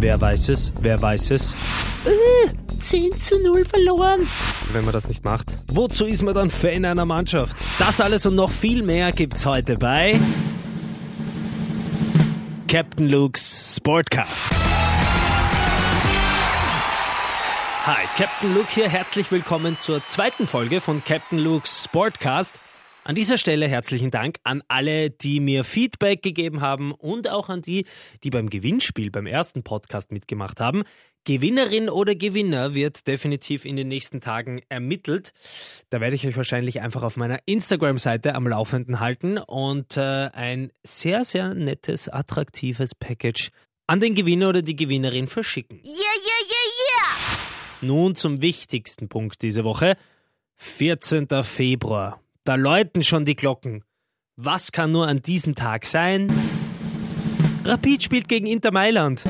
Wer weiß es? Wer weiß es? Äh, 10 zu 0 verloren. Wenn man das nicht macht. Wozu ist man dann Fan einer Mannschaft? Das alles und noch viel mehr gibt's heute bei Captain Luke's Sportcast. Hi, Captain Luke hier. Herzlich willkommen zur zweiten Folge von Captain Luke's Sportcast. An dieser Stelle herzlichen Dank an alle, die mir Feedback gegeben haben und auch an die, die beim Gewinnspiel beim ersten Podcast mitgemacht haben. Gewinnerin oder Gewinner wird definitiv in den nächsten Tagen ermittelt. Da werde ich euch wahrscheinlich einfach auf meiner Instagram-Seite am Laufenden halten und äh, ein sehr, sehr nettes, attraktives Package an den Gewinner oder die Gewinnerin verschicken. Yeah, yeah, yeah, yeah! Nun zum wichtigsten Punkt diese Woche. 14. Februar. Da läuten schon die Glocken. Was kann nur an diesem Tag sein? Rapid spielt gegen Inter Mailand.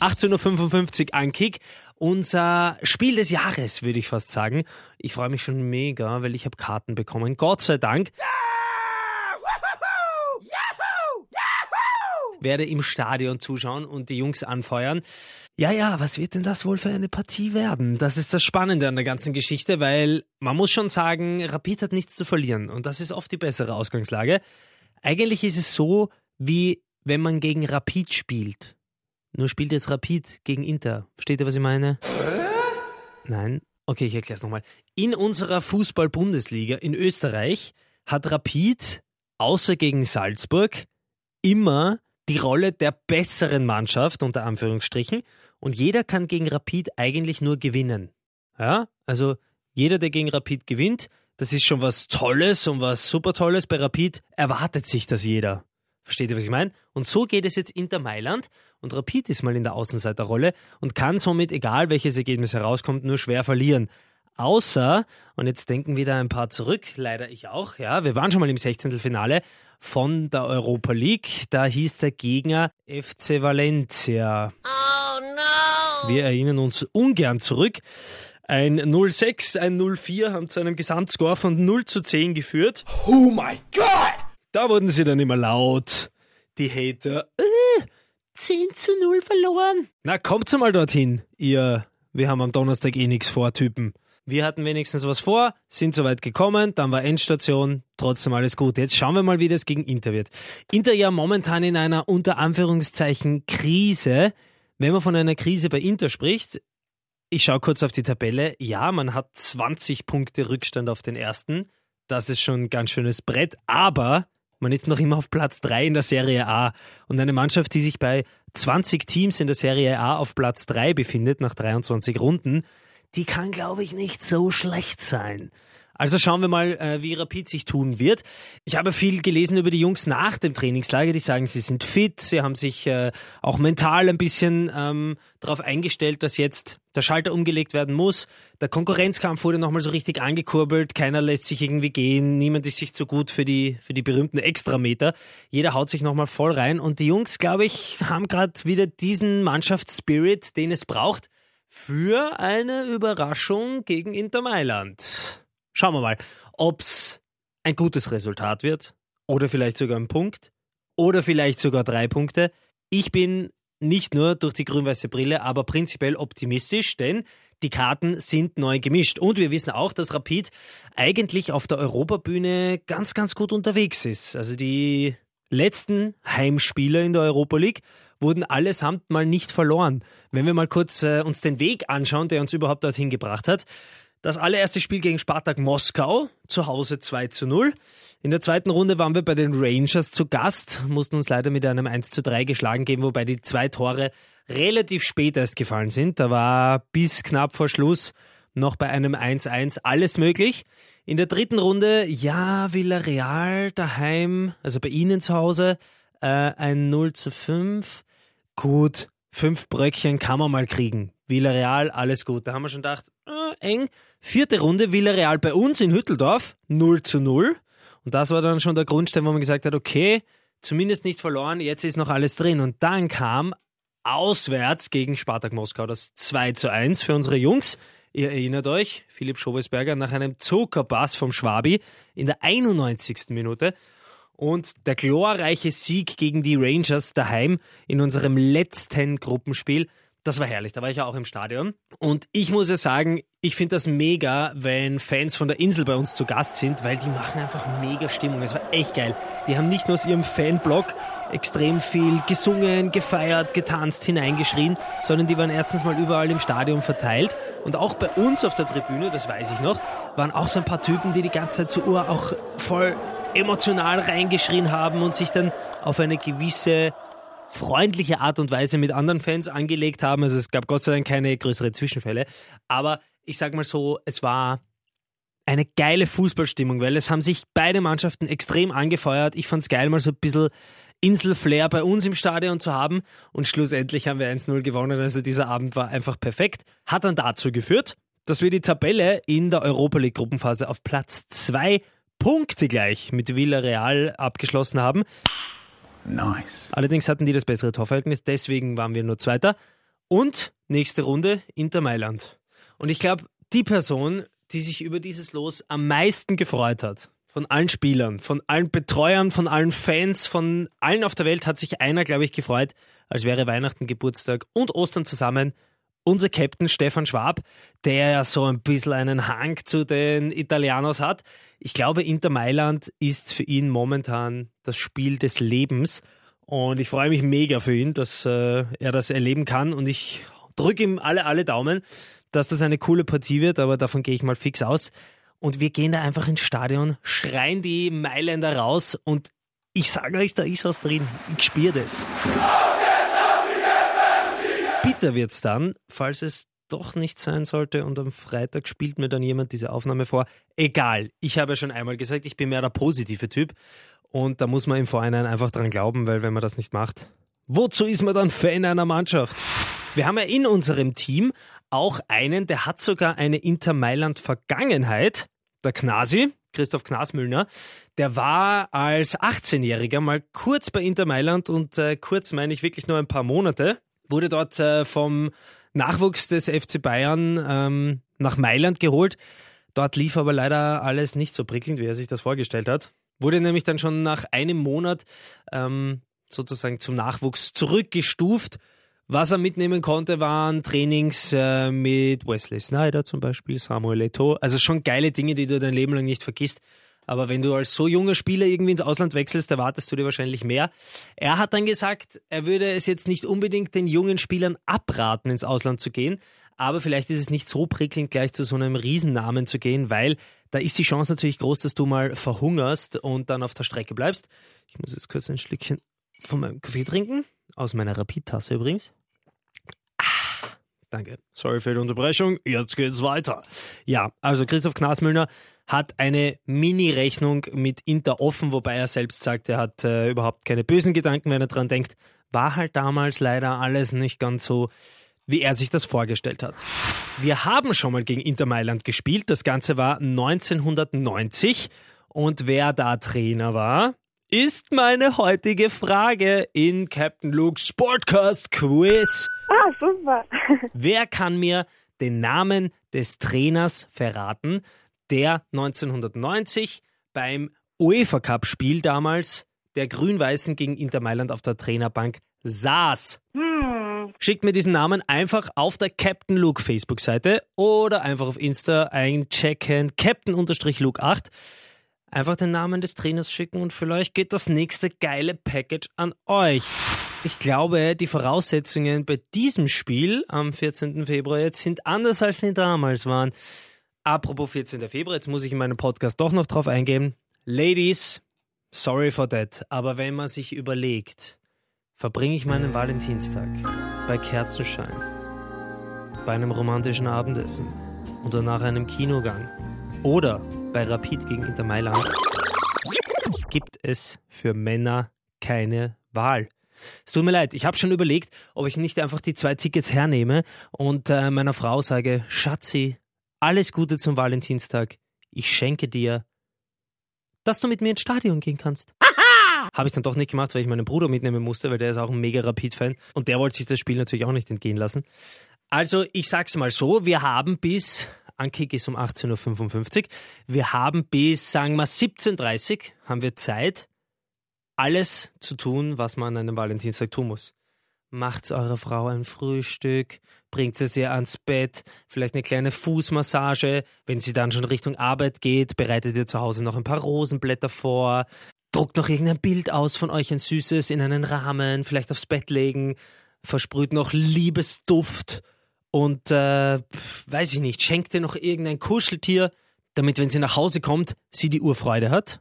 18.55 Uhr Ankick. Unser Spiel des Jahres, würde ich fast sagen. Ich freue mich schon mega, weil ich habe Karten bekommen. Gott sei Dank. Werde im Stadion zuschauen und die Jungs anfeuern. Ja, ja, was wird denn das wohl für eine Partie werden? Das ist das Spannende an der ganzen Geschichte, weil man muss schon sagen, Rapid hat nichts zu verlieren und das ist oft die bessere Ausgangslage. Eigentlich ist es so, wie wenn man gegen Rapid spielt. Nur spielt jetzt Rapid gegen Inter. Versteht ihr, was ich meine? Nein? Okay, ich erkläre es nochmal. In unserer Fußball-Bundesliga in Österreich hat Rapid außer gegen Salzburg immer die Rolle der besseren Mannschaft, unter Anführungsstrichen, und jeder kann gegen Rapid eigentlich nur gewinnen. Ja, also jeder, der gegen Rapid gewinnt, das ist schon was Tolles und was super Tolles. Bei Rapid erwartet sich das jeder. Versteht ihr, was ich meine? Und so geht es jetzt Inter Mailand und Rapid ist mal in der Außenseiterrolle und kann somit, egal welches Ergebnis herauskommt, nur schwer verlieren. Außer, und jetzt denken wieder ein paar zurück, leider ich auch, ja, wir waren schon mal im 16. Finale von der Europa League. Da hieß der Gegner FC Valencia. No! Wir erinnern uns ungern zurück. Ein 0-6, ein 0-4 haben zu einem Gesamtscore von 0 zu 10 geführt. Oh my God! Da wurden sie dann immer laut. Die Hater. Äh, 10 zu 0 verloren. Na, kommt's mal dorthin, ihr, wir haben am Donnerstag eh nichts vor, Typen. Wir hatten wenigstens was vor, sind soweit gekommen, dann war Endstation, trotzdem alles gut. Jetzt schauen wir mal, wie das gegen Inter wird. Inter ja momentan in einer unter Anführungszeichen Krise. Wenn man von einer Krise bei Inter spricht, ich schaue kurz auf die Tabelle. Ja, man hat 20 Punkte Rückstand auf den ersten. Das ist schon ein ganz schönes Brett, aber man ist noch immer auf Platz 3 in der Serie A. Und eine Mannschaft, die sich bei 20 Teams in der Serie A auf Platz 3 befindet, nach 23 Runden, die kann, glaube ich, nicht so schlecht sein. Also schauen wir mal, äh, wie Rapid sich tun wird. Ich habe viel gelesen über die Jungs nach dem Trainingslager, die sagen, sie sind fit, sie haben sich äh, auch mental ein bisschen ähm, darauf eingestellt, dass jetzt der Schalter umgelegt werden muss. Der Konkurrenzkampf wurde nochmal so richtig angekurbelt, keiner lässt sich irgendwie gehen, niemand ist sich zu gut für die, für die berühmten Extrameter. Jeder haut sich nochmal voll rein und die Jungs, glaube ich, haben gerade wieder diesen Mannschaftsspirit, den es braucht für eine Überraschung gegen Inter Mailand. Schauen wir mal, ob's ein gutes Resultat wird oder vielleicht sogar ein Punkt oder vielleicht sogar drei Punkte. Ich bin nicht nur durch die grün-weiße Brille, aber prinzipiell optimistisch, denn die Karten sind neu gemischt. Und wir wissen auch, dass Rapid eigentlich auf der Europabühne ganz, ganz gut unterwegs ist. Also die letzten Heimspieler in der Europa League wurden allesamt mal nicht verloren. Wenn wir mal kurz äh, uns den Weg anschauen, der uns überhaupt dorthin gebracht hat. Das allererste Spiel gegen Spartak Moskau, zu Hause 2 zu 0. In der zweiten Runde waren wir bei den Rangers zu Gast, mussten uns leider mit einem 1 zu 3 geschlagen geben, wobei die zwei Tore relativ spät erst gefallen sind. Da war bis knapp vor Schluss noch bei einem 1-1 alles möglich. In der dritten Runde, ja, Villarreal daheim, also bei Ihnen zu Hause, äh, ein 0 zu 5. Gut, fünf Bröckchen kann man mal kriegen. Villarreal, alles gut. Da haben wir schon gedacht, äh, eng. Vierte Runde, Villarreal bei uns in Hütteldorf, 0 zu 0. Und das war dann schon der Grundstein, wo man gesagt hat, okay, zumindest nicht verloren, jetzt ist noch alles drin. Und dann kam auswärts gegen Spartak Moskau das 2 zu 1 für unsere Jungs. Ihr erinnert euch, Philipp Schobesberger nach einem Zuckerpass vom Schwabi in der 91. Minute. und der glorreiche Sieg gegen die Rangers daheim in unserem letzten Gruppenspiel. Das war herrlich, da war ich ja auch im Stadion. Und ich muss ja sagen, ich finde das mega, wenn Fans von der Insel bei uns zu Gast sind, weil die machen einfach mega Stimmung. Es war echt geil. Die haben nicht nur aus ihrem Fanblog extrem viel gesungen, gefeiert, getanzt, hineingeschrien, sondern die waren erstens mal überall im Stadion verteilt. Und auch bei uns auf der Tribüne, das weiß ich noch, waren auch so ein paar Typen, die die ganze Zeit zur Uhr auch voll emotional reingeschrien haben und sich dann auf eine gewisse freundliche Art und Weise mit anderen Fans angelegt haben. Also es gab Gott sei Dank keine größeren Zwischenfälle. Aber ich sag mal so, es war eine geile Fußballstimmung, weil es haben sich beide Mannschaften extrem angefeuert. Ich fand es geil, mal so ein bisschen Inselflair bei uns im Stadion zu haben. Und schlussendlich haben wir 1-0 gewonnen. Also dieser Abend war einfach perfekt. Hat dann dazu geführt, dass wir die Tabelle in der Europa League Gruppenphase auf Platz 2 Punkte gleich mit Villarreal abgeschlossen haben. Nice. Allerdings hatten die das bessere Torverhältnis, deswegen waren wir nur Zweiter. Und nächste Runde Inter Mailand. Und ich glaube, die Person, die sich über dieses Los am meisten gefreut hat, von allen Spielern, von allen Betreuern, von allen Fans, von allen auf der Welt, hat sich einer, glaube ich, gefreut, als wäre Weihnachten, Geburtstag und Ostern zusammen. Unser Captain Stefan Schwab, der ja so ein bisschen einen Hang zu den Italianos hat. Ich glaube, Inter Mailand ist für ihn momentan das Spiel des Lebens. Und ich freue mich mega für ihn, dass äh, er das erleben kann. Und ich drücke ihm alle, alle Daumen, dass das eine coole Partie wird. Aber davon gehe ich mal fix aus. Und wir gehen da einfach ins Stadion, schreien die Mailänder raus. Und ich sage euch, da ist was drin. Ich spüre das. Bitter wird's dann, falls es doch nicht sein sollte und am Freitag spielt mir dann jemand diese Aufnahme vor. Egal, ich habe ja schon einmal gesagt, ich bin mehr der positive Typ und da muss man im Vorhinein einfach dran glauben, weil wenn man das nicht macht, wozu ist man dann Fan einer Mannschaft? Wir haben ja in unserem Team auch einen, der hat sogar eine Inter Mailand Vergangenheit, der Knasi, Christoph Knasmüllner, der war als 18-Jähriger mal kurz bei Inter Mailand und äh, kurz meine ich wirklich nur ein paar Monate, wurde dort äh, vom Nachwuchs des FC Bayern ähm, nach Mailand geholt. Dort lief aber leider alles nicht so prickelnd, wie er sich das vorgestellt hat. Wurde nämlich dann schon nach einem Monat ähm, sozusagen zum Nachwuchs zurückgestuft. Was er mitnehmen konnte, waren Trainings äh, mit Wesley Snyder zum Beispiel, Samuel Eto'o. Also schon geile Dinge, die du dein Leben lang nicht vergisst. Aber wenn du als so junger Spieler irgendwie ins Ausland wechselst, erwartest du dir wahrscheinlich mehr. Er hat dann gesagt, er würde es jetzt nicht unbedingt den jungen Spielern abraten, ins Ausland zu gehen. Aber vielleicht ist es nicht so prickelnd, gleich zu so einem Riesennamen zu gehen, weil da ist die Chance natürlich groß, dass du mal verhungerst und dann auf der Strecke bleibst. Ich muss jetzt kurz ein Schlückchen von meinem Kaffee trinken. Aus meiner Rapid-Tasse übrigens. Danke. Sorry für die Unterbrechung. Jetzt geht's weiter. Ja, also Christoph Knasmüllner hat eine Mini-Rechnung mit Inter offen, wobei er selbst sagt, er hat äh, überhaupt keine bösen Gedanken, wenn er dran denkt. War halt damals leider alles nicht ganz so, wie er sich das vorgestellt hat. Wir haben schon mal gegen Inter Mailand gespielt. Das Ganze war 1990. Und wer da Trainer war, ist meine heutige Frage in Captain Luke's Sportcast Quiz. Ah, super. Wer kann mir den Namen des Trainers verraten, der 1990 beim UEFA Cup Spiel damals der Grün-Weißen gegen Inter Mailand auf der Trainerbank saß. Hm. Schickt mir diesen Namen einfach auf der Captain Luke Facebook-Seite oder einfach auf Insta einchecken, Captain-Luke8. Einfach den Namen des Trainers schicken und vielleicht geht das nächste geile Package an euch. Ich glaube, die Voraussetzungen bei diesem Spiel am 14. Februar jetzt sind anders als sie damals waren. Apropos 14. Februar, jetzt muss ich in meinem Podcast doch noch drauf eingehen. Ladies, sorry for that, aber wenn man sich überlegt, verbringe ich meinen Valentinstag bei Kerzenschein, bei einem romantischen Abendessen oder nach einem Kinogang oder bei Rapid gegen Inter Mailand, gibt es für Männer keine Wahl. Es tut mir leid, ich habe schon überlegt, ob ich nicht einfach die zwei Tickets hernehme und äh, meiner Frau sage, Schatzi, alles Gute zum Valentinstag. Ich schenke dir, dass du mit mir ins Stadion gehen kannst. Habe ich dann doch nicht gemacht, weil ich meinen Bruder mitnehmen musste, weil der ist auch ein mega Rapid-Fan und der wollte sich das Spiel natürlich auch nicht entgehen lassen. Also, ich sag's mal so, wir haben bis, Ankick ist um 18.55 Uhr, wir haben bis, sagen wir, 17.30 Uhr haben wir Zeit, alles zu tun, was man an einem Valentinstag tun muss. Macht's eurer Frau ein Frühstück, bringt sie sie ans Bett, vielleicht eine kleine Fußmassage. Wenn sie dann schon Richtung Arbeit geht, bereitet ihr zu Hause noch ein paar Rosenblätter vor, druckt noch irgendein Bild aus von euch, ein süßes, in einen Rahmen, vielleicht aufs Bett legen, versprüht noch Liebesduft und, äh, weiß ich nicht, schenkt ihr noch irgendein Kuscheltier, damit, wenn sie nach Hause kommt, sie die Urfreude hat,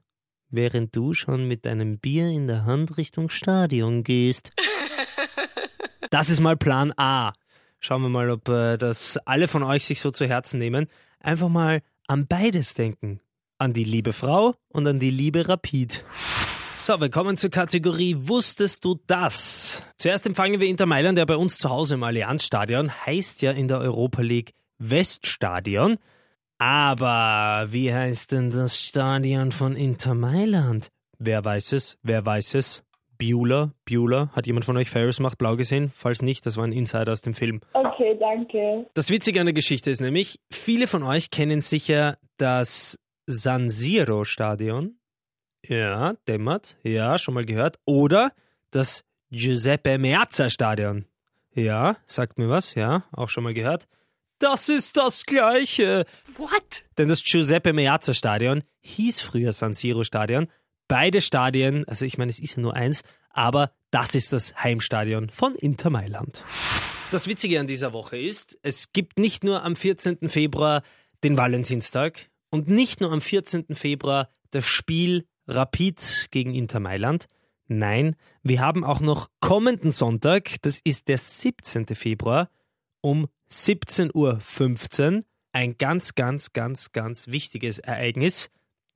während du schon mit deinem Bier in der Hand Richtung Stadion gehst. Das ist mal Plan A. Schauen wir mal, ob äh, das alle von euch sich so zu Herzen nehmen. Einfach mal an beides denken. An die liebe Frau und an die liebe Rapid. So, wir kommen zur Kategorie Wusstest du das? Zuerst empfangen wir Inter Mailand, der bei uns zu Hause im Allianzstadion heißt ja in der Europa League Weststadion. Aber wie heißt denn das Stadion von Inter Mailand? Wer weiß es? Wer weiß es? Bueller, Bueller. Hat jemand von euch Ferris macht blau gesehen? Falls nicht, das war ein Insider aus dem Film. Okay, danke. Das Witzige an der Geschichte ist nämlich, viele von euch kennen sicher das San Siro Stadion. Ja, dämmert. Ja, schon mal gehört. Oder das Giuseppe Meazza Stadion. Ja, sagt mir was. Ja, auch schon mal gehört. Das ist das Gleiche. What? Denn das Giuseppe Meazza Stadion hieß früher San Siro Stadion. Beide Stadien, also ich meine, es ist ja nur eins, aber das ist das Heimstadion von Inter Mailand. Das Witzige an dieser Woche ist, es gibt nicht nur am 14. Februar den Valentinstag und nicht nur am 14. Februar das Spiel Rapid gegen Inter Mailand. Nein, wir haben auch noch kommenden Sonntag, das ist der 17. Februar, um 17.15 Uhr ein ganz, ganz, ganz, ganz wichtiges Ereignis,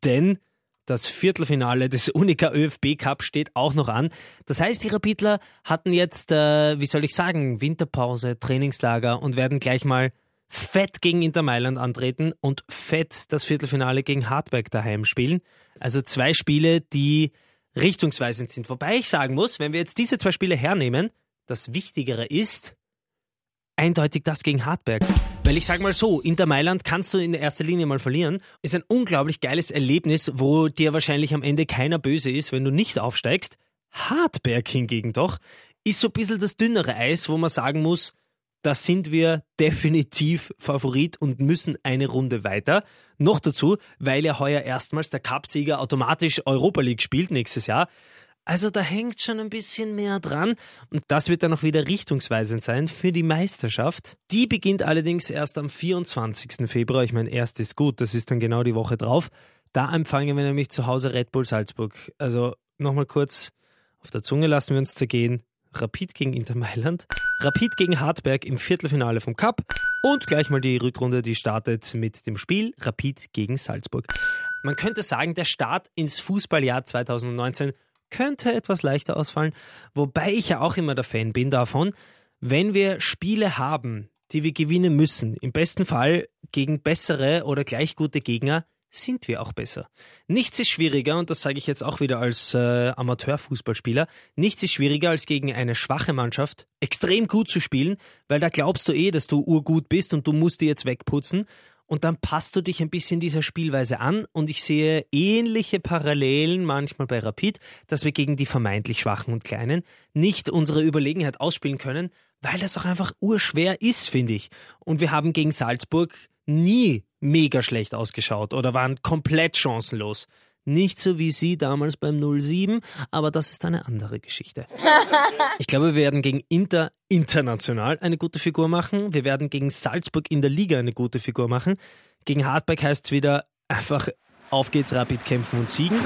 denn das Viertelfinale des Unica ÖFB Cup steht auch noch an. Das heißt, die Rapidler hatten jetzt, äh, wie soll ich sagen, Winterpause, Trainingslager und werden gleich mal fett gegen Inter Mailand antreten und fett das Viertelfinale gegen Hartberg daheim spielen. Also zwei Spiele, die richtungsweisend sind. Wobei ich sagen muss, wenn wir jetzt diese zwei Spiele hernehmen, das Wichtigere ist eindeutig das gegen Hartberg. Weil ich sage mal so, Inter Mailand kannst du in erster Linie mal verlieren. Ist ein unglaublich geiles Erlebnis, wo dir wahrscheinlich am Ende keiner böse ist, wenn du nicht aufsteigst. Hartberg hingegen doch ist so ein bisschen das dünnere Eis, wo man sagen muss, da sind wir definitiv Favorit und müssen eine Runde weiter. Noch dazu, weil ja heuer erstmals der Cupsieger automatisch Europa League spielt nächstes Jahr. Also da hängt schon ein bisschen mehr dran und das wird dann auch wieder richtungsweisend sein für die Meisterschaft. Die beginnt allerdings erst am 24. Februar. Ich meine, erst ist gut, das ist dann genau die Woche drauf. Da empfangen wir nämlich zu Hause Red Bull Salzburg. Also nochmal kurz auf der Zunge lassen wir uns zergehen. Rapid gegen Inter Mailand, Rapid gegen Hartberg im Viertelfinale vom Cup und gleich mal die Rückrunde, die startet mit dem Spiel Rapid gegen Salzburg. Man könnte sagen, der Start ins Fußballjahr 2019 könnte etwas leichter ausfallen, wobei ich ja auch immer der Fan bin davon, wenn wir Spiele haben, die wir gewinnen müssen, im besten Fall gegen bessere oder gleich gute Gegner, sind wir auch besser. Nichts ist schwieriger, und das sage ich jetzt auch wieder als äh, Amateurfußballspieler, nichts ist schwieriger, als gegen eine schwache Mannschaft extrem gut zu spielen, weil da glaubst du eh, dass du urgut bist und du musst die jetzt wegputzen. Und dann passt du dich ein bisschen dieser Spielweise an und ich sehe ähnliche Parallelen manchmal bei Rapid, dass wir gegen die vermeintlich Schwachen und Kleinen nicht unsere Überlegenheit ausspielen können, weil das auch einfach urschwer ist, finde ich. Und wir haben gegen Salzburg nie mega schlecht ausgeschaut oder waren komplett chancenlos. Nicht so wie sie damals beim 07, aber das ist eine andere Geschichte. Ich glaube, wir werden gegen Inter international eine gute Figur machen. Wir werden gegen Salzburg in der Liga eine gute Figur machen. Gegen Hartberg heißt es wieder einfach auf geht's, Rapid kämpfen und siegen.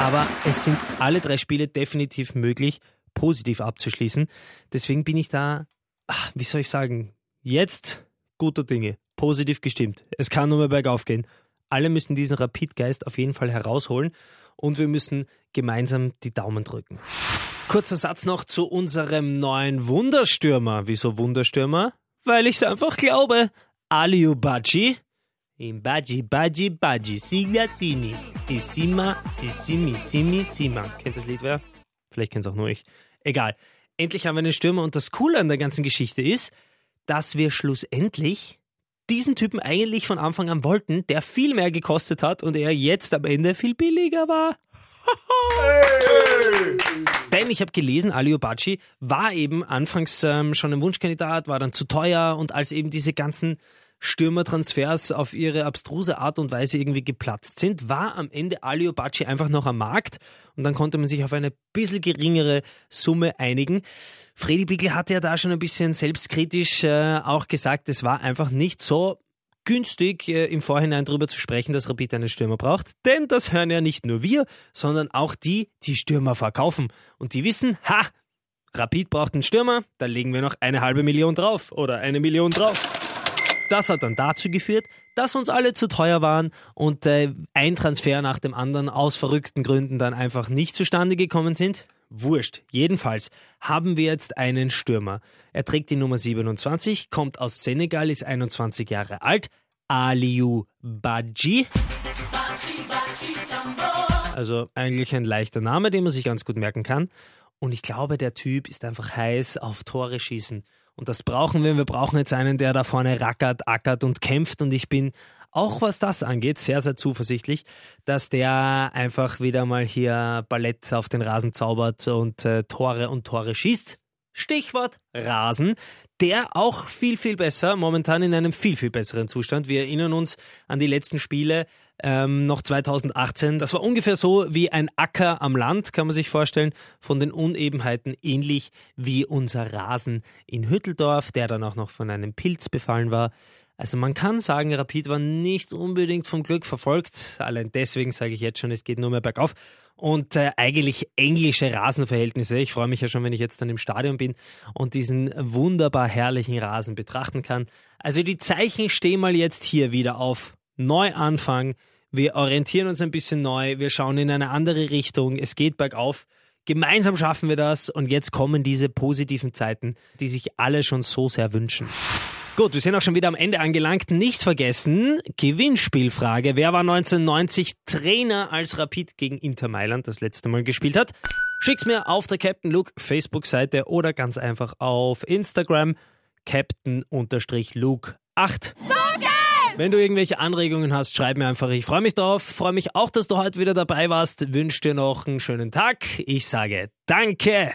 Aber es sind alle drei Spiele definitiv möglich, positiv abzuschließen. Deswegen bin ich da, ach, wie soll ich sagen, jetzt guter Dinge, positiv gestimmt. Es kann nur mehr bergauf gehen. Alle müssen diesen Rapidgeist auf jeden Fall herausholen und wir müssen gemeinsam die Daumen drücken. Kurzer Satz noch zu unserem neuen Wunderstürmer. Wieso Wunderstürmer? Weil ich es einfach glaube. Aliu Baji. Im Baji, Baji, Baji, Siga, Simi. Isima, Isimi, Simi, Sima. Kennt das Lied wer? Vielleicht kennt es auch nur ich. Egal. Endlich haben wir einen Stürmer und das Coole an der ganzen Geschichte ist, dass wir schlussendlich diesen Typen eigentlich von Anfang an wollten, der viel mehr gekostet hat und er jetzt am Ende viel billiger war. Denn ich habe gelesen, Ali Obachi war eben anfangs ähm, schon ein Wunschkandidat, war dann zu teuer und als eben diese ganzen Stürmertransfers auf ihre abstruse Art und Weise irgendwie geplatzt sind, war am Ende Ali Obachi einfach noch am Markt und dann konnte man sich auf eine bisschen geringere Summe einigen. Freddy Bickel hatte ja da schon ein bisschen selbstkritisch äh, auch gesagt, es war einfach nicht so günstig, äh, im Vorhinein darüber zu sprechen, dass Rapid einen Stürmer braucht. Denn das hören ja nicht nur wir, sondern auch die, die Stürmer verkaufen. Und die wissen, ha, Rapid braucht einen Stürmer, da legen wir noch eine halbe Million drauf oder eine Million drauf. Das hat dann dazu geführt, dass uns alle zu teuer waren und äh, ein Transfer nach dem anderen aus verrückten Gründen dann einfach nicht zustande gekommen sind. Wurscht. Jedenfalls haben wir jetzt einen Stürmer. Er trägt die Nummer 27, kommt aus Senegal, ist 21 Jahre alt. Aliou Badji. Also eigentlich ein leichter Name, den man sich ganz gut merken kann. Und ich glaube, der Typ ist einfach heiß auf Tore schießen. Und das brauchen wir. Wir brauchen jetzt einen, der da vorne rackert, ackert und kämpft. Und ich bin auch was das angeht, sehr, sehr zuversichtlich, dass der einfach wieder mal hier Ballett auf den Rasen zaubert und äh, Tore und Tore schießt. Stichwort Rasen. Der auch viel, viel besser, momentan in einem viel, viel besseren Zustand. Wir erinnern uns an die letzten Spiele ähm, noch 2018. Das war ungefähr so wie ein Acker am Land, kann man sich vorstellen, von den Unebenheiten ähnlich wie unser Rasen in Hütteldorf, der dann auch noch von einem Pilz befallen war. Also man kann sagen, Rapid war nicht unbedingt vom Glück verfolgt. Allein deswegen sage ich jetzt schon, es geht nur mehr bergauf. Und äh, eigentlich englische Rasenverhältnisse. Ich freue mich ja schon, wenn ich jetzt dann im Stadion bin und diesen wunderbar herrlichen Rasen betrachten kann. Also die Zeichen stehen mal jetzt hier wieder auf Neuanfang. Wir orientieren uns ein bisschen neu. Wir schauen in eine andere Richtung. Es geht bergauf. Gemeinsam schaffen wir das und jetzt kommen diese positiven Zeiten, die sich alle schon so sehr wünschen. Gut, wir sind auch schon wieder am Ende angelangt. Nicht vergessen, Gewinnspielfrage. Wer war 1990 Trainer, als Rapid gegen Inter Mailand das letzte Mal gespielt hat? Schick's mir auf der Captain Luke Facebook-Seite oder ganz einfach auf Instagram Captain-Luke 8. Wenn du irgendwelche Anregungen hast, schreib mir einfach. Ich freue mich drauf. Freue mich auch, dass du heute wieder dabei warst. Wünsche dir noch einen schönen Tag. Ich sage Danke.